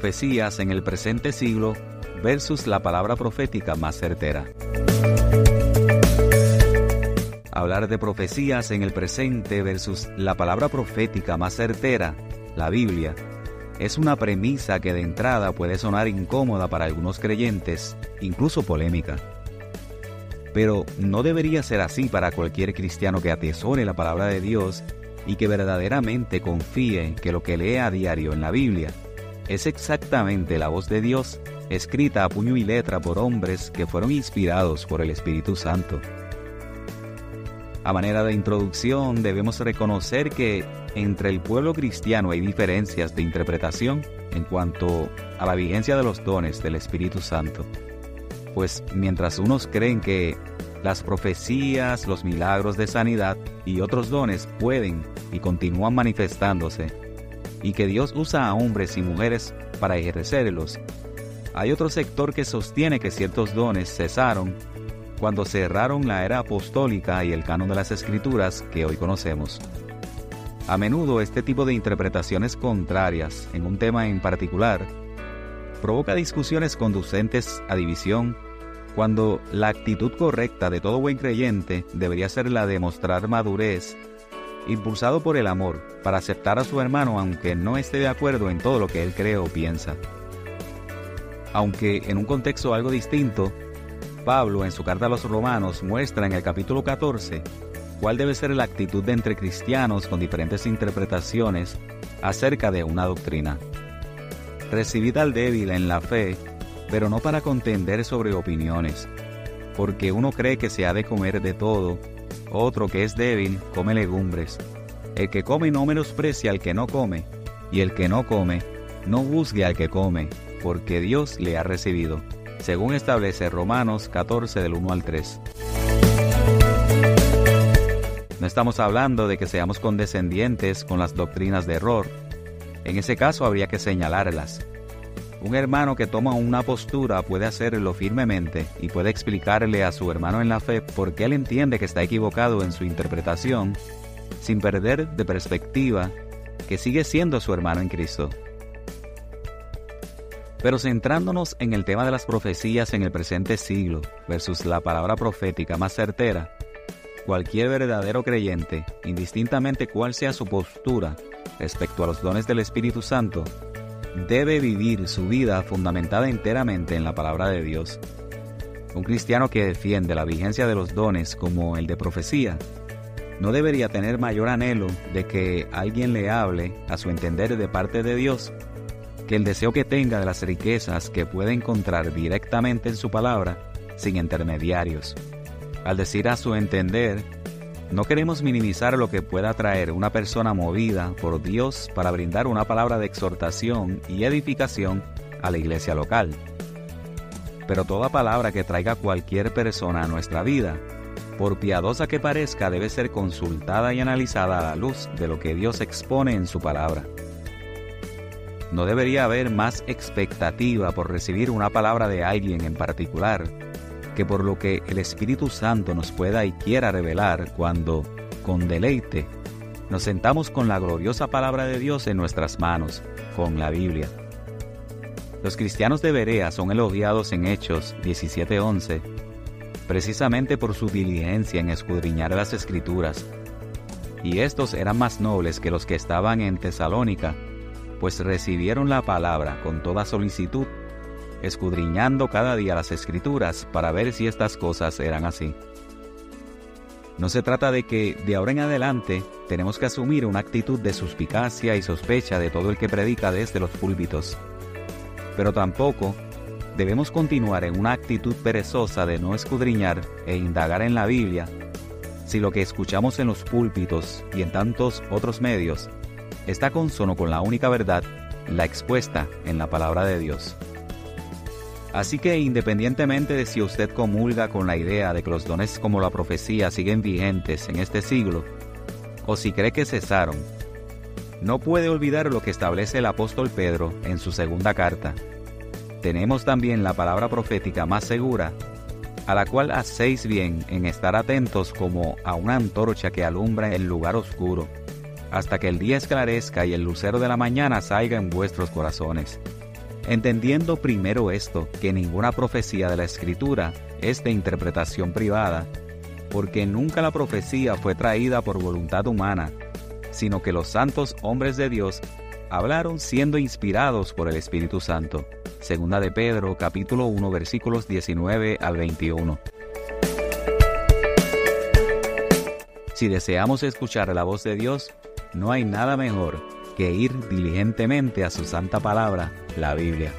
profecías en el presente siglo versus la palabra profética más certera. Hablar de profecías en el presente versus la palabra profética más certera, la Biblia, es una premisa que de entrada puede sonar incómoda para algunos creyentes, incluso polémica. Pero no debería ser así para cualquier cristiano que atesore la palabra de Dios y que verdaderamente confíe que lo que lee a diario en la Biblia es exactamente la voz de Dios escrita a puño y letra por hombres que fueron inspirados por el Espíritu Santo. A manera de introducción debemos reconocer que entre el pueblo cristiano hay diferencias de interpretación en cuanto a la vigencia de los dones del Espíritu Santo. Pues mientras unos creen que las profecías, los milagros de sanidad y otros dones pueden y continúan manifestándose, y que Dios usa a hombres y mujeres para ejercerlos, hay otro sector que sostiene que ciertos dones cesaron cuando cerraron la era apostólica y el canon de las escrituras que hoy conocemos. A menudo este tipo de interpretaciones contrarias en un tema en particular provoca discusiones conducentes a división cuando la actitud correcta de todo buen creyente debería ser la de mostrar madurez, impulsado por el amor, para aceptar a su hermano aunque no esté de acuerdo en todo lo que él cree o piensa. Aunque en un contexto algo distinto, Pablo en su carta a los romanos muestra en el capítulo 14 cuál debe ser la actitud de entre cristianos con diferentes interpretaciones acerca de una doctrina. Recibid al débil en la fe, pero no para contender sobre opiniones, porque uno cree que se ha de comer de todo, otro que es débil come legumbres. El que come no menosprecia al que no come, y el que no come no juzgue al que come, porque Dios le ha recibido, según establece Romanos 14 del 1 al 3. No estamos hablando de que seamos condescendientes con las doctrinas de error. En ese caso habría que señalarlas. Un hermano que toma una postura puede hacerlo firmemente y puede explicarle a su hermano en la fe por qué él entiende que está equivocado en su interpretación, sin perder de perspectiva que sigue siendo su hermano en Cristo. Pero centrándonos en el tema de las profecías en el presente siglo versus la palabra profética más certera, cualquier verdadero creyente, indistintamente cuál sea su postura respecto a los dones del Espíritu Santo, debe vivir su vida fundamentada enteramente en la palabra de Dios. Un cristiano que defiende la vigencia de los dones como el de profecía, no debería tener mayor anhelo de que alguien le hable a su entender de parte de Dios que el deseo que tenga de las riquezas que puede encontrar directamente en su palabra, sin intermediarios. Al decir a su entender, no queremos minimizar lo que pueda traer una persona movida por Dios para brindar una palabra de exhortación y edificación a la iglesia local. Pero toda palabra que traiga cualquier persona a nuestra vida, por piadosa que parezca, debe ser consultada y analizada a la luz de lo que Dios expone en su palabra. No debería haber más expectativa por recibir una palabra de alguien en particular que por lo que el Espíritu Santo nos pueda y quiera revelar cuando, con deleite, nos sentamos con la gloriosa palabra de Dios en nuestras manos, con la Biblia. Los cristianos de Berea son elogiados en Hechos 17:11, precisamente por su diligencia en escudriñar las Escrituras. Y estos eran más nobles que los que estaban en Tesalónica, pues recibieron la palabra con toda solicitud, escudriñando cada día las escrituras para ver si estas cosas eran así. No se trata de que de ahora en adelante tenemos que asumir una actitud de suspicacia y sospecha de todo el que predica desde los púlpitos, pero tampoco debemos continuar en una actitud perezosa de no escudriñar e indagar en la Biblia si lo que escuchamos en los púlpitos y en tantos otros medios está consono con la única verdad, la expuesta en la palabra de Dios. Así que independientemente de si usted comulga con la idea de que los dones como la profecía siguen vigentes en este siglo, o si cree que cesaron, no puede olvidar lo que establece el apóstol Pedro en su segunda carta. Tenemos también la palabra profética más segura, a la cual hacéis bien en estar atentos como a una antorcha que alumbra el lugar oscuro hasta que el día esclarezca y el lucero de la mañana salga en vuestros corazones. Entendiendo primero esto, que ninguna profecía de la Escritura es de interpretación privada, porque nunca la profecía fue traída por voluntad humana, sino que los santos hombres de Dios hablaron siendo inspirados por el Espíritu Santo. Segunda de Pedro, capítulo 1, versículos 19 al 21. Si deseamos escuchar la voz de Dios, no hay nada mejor que ir diligentemente a su santa palabra, la Biblia.